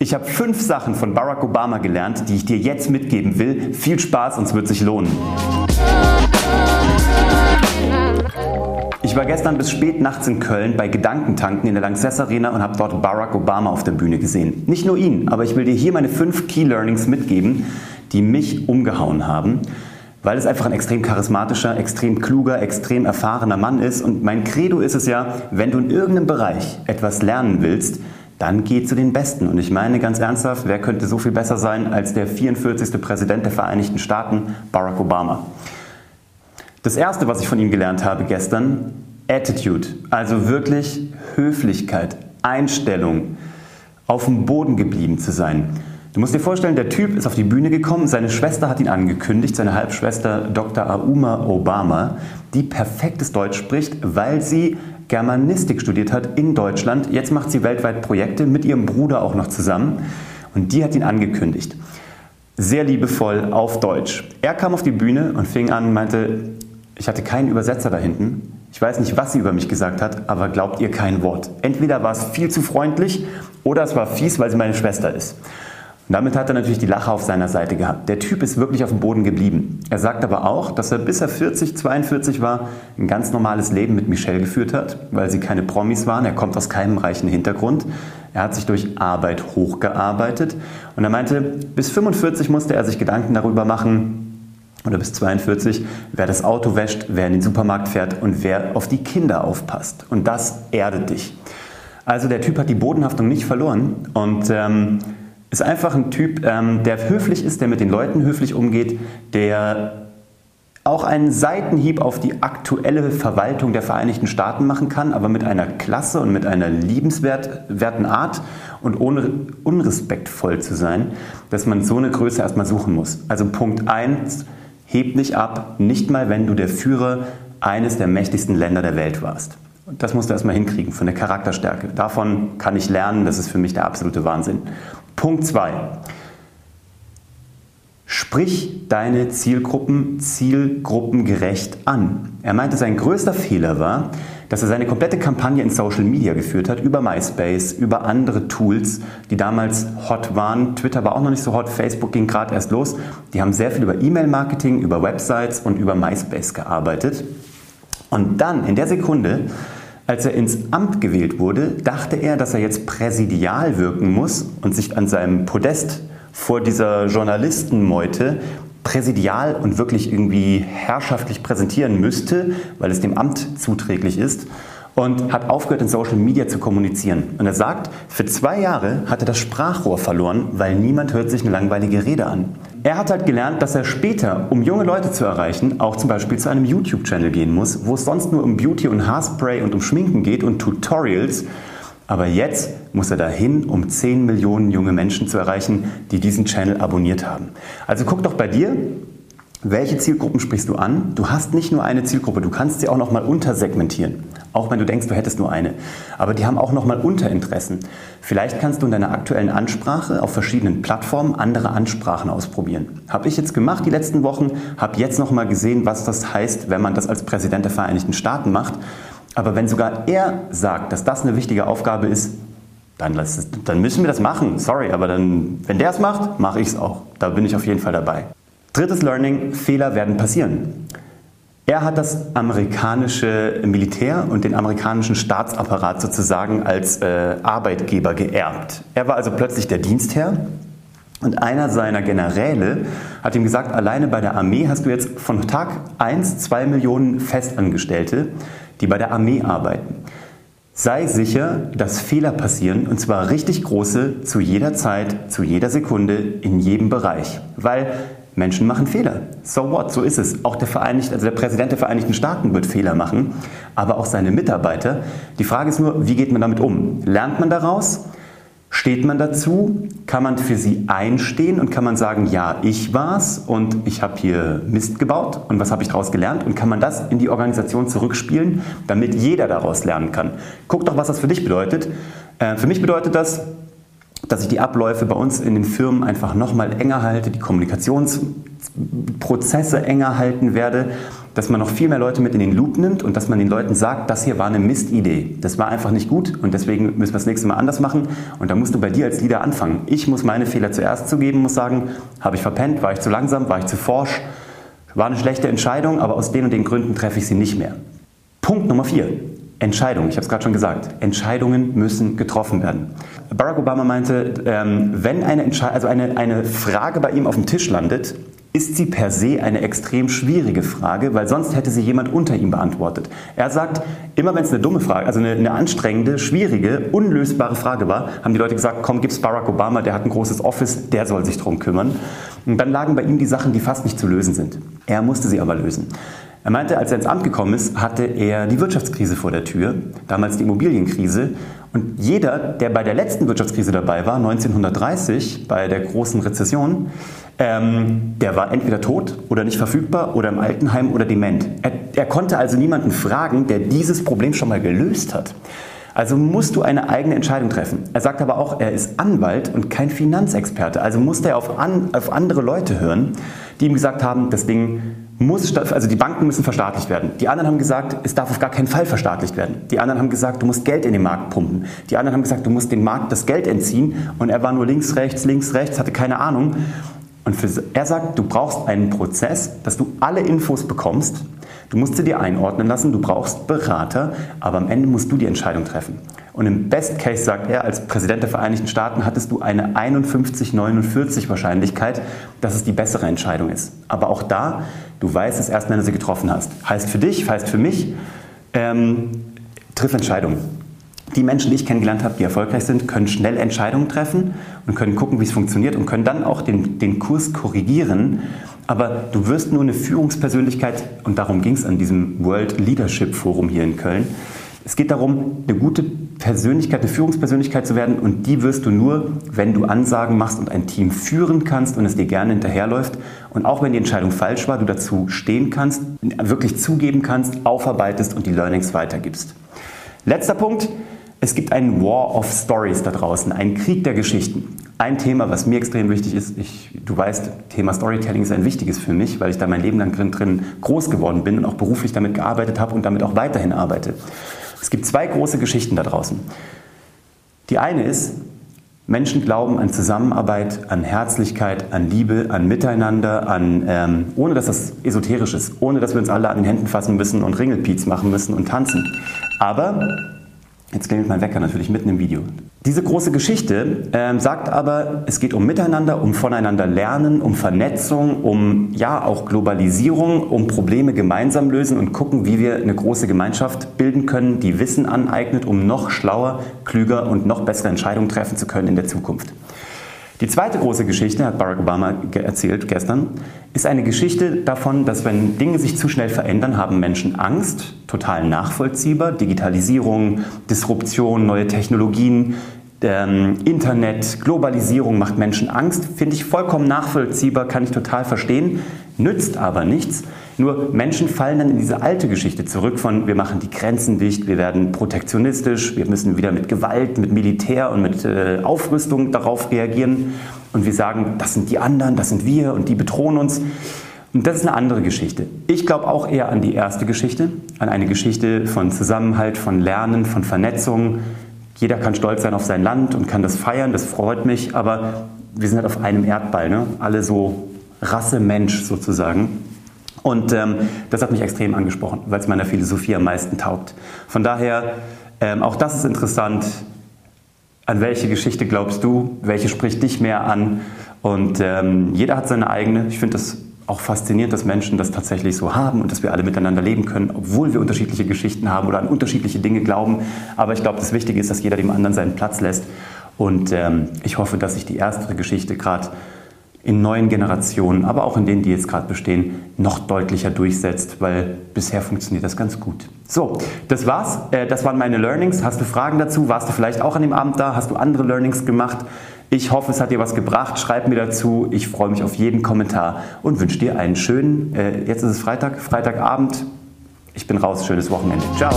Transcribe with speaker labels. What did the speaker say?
Speaker 1: Ich habe fünf Sachen von Barack Obama gelernt, die ich dir jetzt mitgeben will. Viel Spaß und es wird sich lohnen. Ich war gestern bis spät nachts in Köln bei Gedankentanken in der Lanxess Arena und habe dort Barack Obama auf der Bühne gesehen. Nicht nur ihn, aber ich will dir hier meine fünf Key Learnings mitgeben, die mich umgehauen haben, weil es einfach ein extrem charismatischer, extrem kluger, extrem erfahrener Mann ist. Und mein Credo ist es ja, wenn du in irgendeinem Bereich etwas lernen willst, dann geh zu den Besten. Und ich meine ganz ernsthaft, wer könnte so viel besser sein als der 44. Präsident der Vereinigten Staaten, Barack Obama. Das Erste, was ich von ihm gelernt habe gestern, Attitude, also wirklich Höflichkeit, Einstellung, auf dem Boden geblieben zu sein. Du musst dir vorstellen, der Typ ist auf die Bühne gekommen, seine Schwester hat ihn angekündigt, seine Halbschwester Dr. Auma Obama, die perfektes Deutsch spricht, weil sie Germanistik studiert hat in Deutschland. Jetzt macht sie weltweit Projekte mit ihrem Bruder auch noch zusammen und die hat ihn angekündigt. Sehr liebevoll auf Deutsch. Er kam auf die Bühne und fing an und meinte, ich hatte keinen Übersetzer da hinten. Ich weiß nicht, was sie über mich gesagt hat, aber glaubt ihr kein Wort. Entweder war es viel zu freundlich oder es war fies, weil sie meine Schwester ist. Und damit hat er natürlich die Lache auf seiner Seite gehabt. Der Typ ist wirklich auf dem Boden geblieben. Er sagt aber auch, dass er bis er 40, 42 war, ein ganz normales Leben mit Michelle geführt hat, weil sie keine Promis waren. Er kommt aus keinem reichen Hintergrund. Er hat sich durch Arbeit hochgearbeitet. Und er meinte, bis 45 musste er sich Gedanken darüber machen, oder bis 42, wer das Auto wäscht, wer in den Supermarkt fährt und wer auf die Kinder aufpasst. Und das erdet dich. Also der Typ hat die Bodenhaftung nicht verloren und ähm, ist einfach ein Typ, ähm, der höflich ist, der mit den Leuten höflich umgeht, der auch einen Seitenhieb auf die aktuelle Verwaltung der Vereinigten Staaten machen kann, aber mit einer Klasse und mit einer liebenswerten Art und ohne unrespektvoll zu sein, dass man so eine Größe erstmal suchen muss. Also Punkt 1, heb nicht ab, nicht mal wenn du der Führer eines der mächtigsten Länder der Welt warst. Das musst du erstmal hinkriegen von der Charakterstärke. Davon kann ich lernen, das ist für mich der absolute Wahnsinn. Punkt 2. Sprich deine Zielgruppen zielgruppengerecht an. Er meinte, sein größter Fehler war, dass er seine komplette Kampagne in Social Media geführt hat, über MySpace, über andere Tools, die damals hot waren. Twitter war auch noch nicht so hot, Facebook ging gerade erst los. Die haben sehr viel über E-Mail-Marketing, über Websites und über MySpace gearbeitet. Und dann, in der Sekunde, als er ins Amt gewählt wurde, dachte er, dass er jetzt präsidial wirken muss und sich an seinem Podest vor dieser Journalistenmeute präsidial und wirklich irgendwie herrschaftlich präsentieren müsste, weil es dem Amt zuträglich ist und hat aufgehört, in Social Media zu kommunizieren. Und er sagt, für zwei Jahre hat er das Sprachrohr verloren, weil niemand hört sich eine langweilige Rede an. Er hat halt gelernt, dass er später, um junge Leute zu erreichen, auch zum Beispiel zu einem YouTube-Channel gehen muss, wo es sonst nur um Beauty und Haarspray und um Schminken geht und Tutorials. Aber jetzt muss er dahin, um 10 Millionen junge Menschen zu erreichen, die diesen Channel abonniert haben. Also guck doch bei dir, welche Zielgruppen sprichst du an? Du hast nicht nur eine Zielgruppe, du kannst sie auch noch mal untersegmentieren. Auch wenn du denkst, du hättest nur eine. Aber die haben auch noch mal Unterinteressen. Vielleicht kannst du in deiner aktuellen Ansprache auf verschiedenen Plattformen andere Ansprachen ausprobieren. Habe ich jetzt gemacht die letzten Wochen, habe jetzt noch mal gesehen, was das heißt, wenn man das als Präsident der Vereinigten Staaten macht. Aber wenn sogar er sagt, dass das eine wichtige Aufgabe ist, dann, es, dann müssen wir das machen. Sorry, aber dann, wenn der es macht, mache ich es auch. Da bin ich auf jeden Fall dabei. Drittes Learning, Fehler werden passieren. Er hat das amerikanische Militär und den amerikanischen Staatsapparat sozusagen als äh, Arbeitgeber geerbt. Er war also plötzlich der Dienstherr und einer seiner Generäle hat ihm gesagt, alleine bei der Armee hast du jetzt von Tag 1 zwei Millionen Festangestellte, die bei der Armee arbeiten. Sei sicher, dass Fehler passieren und zwar richtig große zu jeder Zeit, zu jeder Sekunde, in jedem Bereich. Weil Menschen machen Fehler. So what? So ist es. Auch der, Vereinigten, also der Präsident der Vereinigten Staaten wird Fehler machen, aber auch seine Mitarbeiter. Die Frage ist nur, wie geht man damit um? Lernt man daraus? Steht man dazu? Kann man für sie einstehen und kann man sagen, ja, ich war's und ich habe hier Mist gebaut und was habe ich daraus gelernt? Und kann man das in die Organisation zurückspielen, damit jeder daraus lernen kann? Guck doch, was das für dich bedeutet. Äh, für mich bedeutet das, dass ich die Abläufe bei uns in den Firmen einfach nochmal enger halte, die Kommunikationsprozesse enger halten werde, dass man noch viel mehr Leute mit in den Loop nimmt und dass man den Leuten sagt, das hier war eine Mistidee. Das war einfach nicht gut und deswegen müssen wir das nächste Mal anders machen. Und da musst du bei dir als Leader anfangen. Ich muss meine Fehler zuerst zugeben, muss sagen, habe ich verpennt, war ich zu langsam, war ich zu forsch, war eine schlechte Entscheidung, aber aus den und den Gründen treffe ich sie nicht mehr. Punkt Nummer vier. Entscheidungen, ich habe es gerade schon gesagt, Entscheidungen müssen getroffen werden. Barack Obama meinte, ähm, wenn eine, also eine, eine Frage bei ihm auf dem Tisch landet, ist sie per se eine extrem schwierige Frage, weil sonst hätte sie jemand unter ihm beantwortet. Er sagt, immer wenn es eine dumme Frage, also eine, eine, anstrengende, schwierige, unlösbare Frage war, haben die Leute gesagt, komm, gib's Barack Obama, der hat ein großes Office, der soll sich drum kümmern. Und dann lagen bei ihm die Sachen, die fast nicht zu lösen sind. Er musste sie aber lösen. Er meinte, als er ins Amt gekommen ist, hatte er die Wirtschaftskrise vor der Tür, damals die Immobilienkrise. Und jeder, der bei der letzten Wirtschaftskrise dabei war, 1930, bei der großen Rezession, ähm, der war entweder tot oder nicht verfügbar oder im Altenheim oder dement. Er, er konnte also niemanden fragen, der dieses Problem schon mal gelöst hat. Also musst du eine eigene Entscheidung treffen. Er sagt aber auch, er ist Anwalt und kein Finanzexperte. Also musste er auf, an, auf andere Leute hören, die ihm gesagt haben, das Ding muss, also die Banken müssen verstaatlicht werden. Die anderen haben gesagt, es darf auf gar keinen Fall verstaatlicht werden. Die anderen haben gesagt, du musst Geld in den Markt pumpen. Die anderen haben gesagt, du musst den Markt das Geld entziehen. Und er war nur links, rechts, links, rechts, hatte keine Ahnung. Und für, er sagt, du brauchst einen Prozess, dass du alle Infos bekommst. Du musst sie dir einordnen lassen, du brauchst Berater, aber am Ende musst du die Entscheidung treffen. Und im Best Case sagt er, als Präsident der Vereinigten Staaten hattest du eine 51-49 Wahrscheinlichkeit, dass es die bessere Entscheidung ist. Aber auch da, du weißt es erst, wenn du sie getroffen hast. Heißt für dich, heißt für mich, ähm, triff Entscheidungen. Die Menschen, die ich kennengelernt habe, die erfolgreich sind, können schnell Entscheidungen treffen und können gucken, wie es funktioniert und können dann auch den, den Kurs korrigieren. Aber du wirst nur eine Führungspersönlichkeit, und darum ging es an diesem World Leadership Forum hier in Köln. Es geht darum, eine gute Persönlichkeit, eine Führungspersönlichkeit zu werden und die wirst du nur, wenn du Ansagen machst und ein Team führen kannst und es dir gerne hinterherläuft und auch wenn die Entscheidung falsch war, du dazu stehen kannst, wirklich zugeben kannst, aufarbeitest und die Learnings weitergibst. Letzter Punkt, es gibt einen War of Stories da draußen, einen Krieg der Geschichten. Ein Thema, was mir extrem wichtig ist, ich, du weißt, Thema Storytelling ist ein wichtiges für mich, weil ich da mein Leben lang drin, drin groß geworden bin und auch beruflich damit gearbeitet habe und damit auch weiterhin arbeite. Es gibt zwei große Geschichten da draußen. Die eine ist, Menschen glauben an Zusammenarbeit, an Herzlichkeit, an Liebe, an Miteinander, an, ähm, ohne dass das esoterisch ist, ohne dass wir uns alle an den Händen fassen müssen und Ringelpiez machen müssen und tanzen. Aber Jetzt klingelt mein Wecker natürlich mitten im Video. Diese große Geschichte äh, sagt aber, es geht um Miteinander, um voneinander lernen, um Vernetzung, um ja auch Globalisierung, um Probleme gemeinsam lösen und gucken, wie wir eine große Gemeinschaft bilden können, die Wissen aneignet, um noch schlauer, klüger und noch bessere Entscheidungen treffen zu können in der Zukunft. Die zweite große Geschichte, hat Barack Obama erzählt gestern, ist eine Geschichte davon, dass wenn Dinge sich zu schnell verändern, haben Menschen Angst, total nachvollziehbar. Digitalisierung, Disruption, neue Technologien, ähm, Internet, Globalisierung macht Menschen Angst, finde ich vollkommen nachvollziehbar, kann ich total verstehen, nützt aber nichts, nur Menschen fallen dann in diese alte Geschichte zurück von, wir machen die Grenzen dicht, wir werden protektionistisch, wir müssen wieder mit Gewalt, mit Militär und mit äh, Aufrüstung darauf reagieren. Und wir sagen, das sind die anderen, das sind wir und die bedrohen uns. Und das ist eine andere Geschichte. Ich glaube auch eher an die erste Geschichte, an eine Geschichte von Zusammenhalt, von Lernen, von Vernetzung. Jeder kann stolz sein auf sein Land und kann das feiern, das freut mich, aber wir sind halt auf einem Erdball, ne? alle so Rasse Mensch sozusagen. Und ähm, das hat mich extrem angesprochen, weil es meiner Philosophie am meisten taugt. Von daher, ähm, auch das ist interessant. An welche Geschichte glaubst du? Welche spricht dich mehr an? Und ähm, jeder hat seine eigene. Ich finde das auch faszinierend, dass Menschen das tatsächlich so haben und dass wir alle miteinander leben können, obwohl wir unterschiedliche Geschichten haben oder an unterschiedliche Dinge glauben. Aber ich glaube, das Wichtige ist, dass jeder dem anderen seinen Platz lässt. Und ähm, ich hoffe, dass sich die erste Geschichte gerade in neuen Generationen, aber auch in denen, die jetzt gerade bestehen, noch deutlicher durchsetzt, weil bisher funktioniert das ganz gut. So, das war's. Äh, das waren meine Learnings. Hast du Fragen dazu? Warst du vielleicht auch an dem Abend da? Hast du andere Learnings gemacht? Ich hoffe, es hat dir was gebracht. Schreib mir dazu. Ich freue mich auf jeden Kommentar und wünsche dir einen schönen, äh, jetzt ist es Freitag, Freitagabend. Ich bin raus. Schönes Wochenende. Ciao.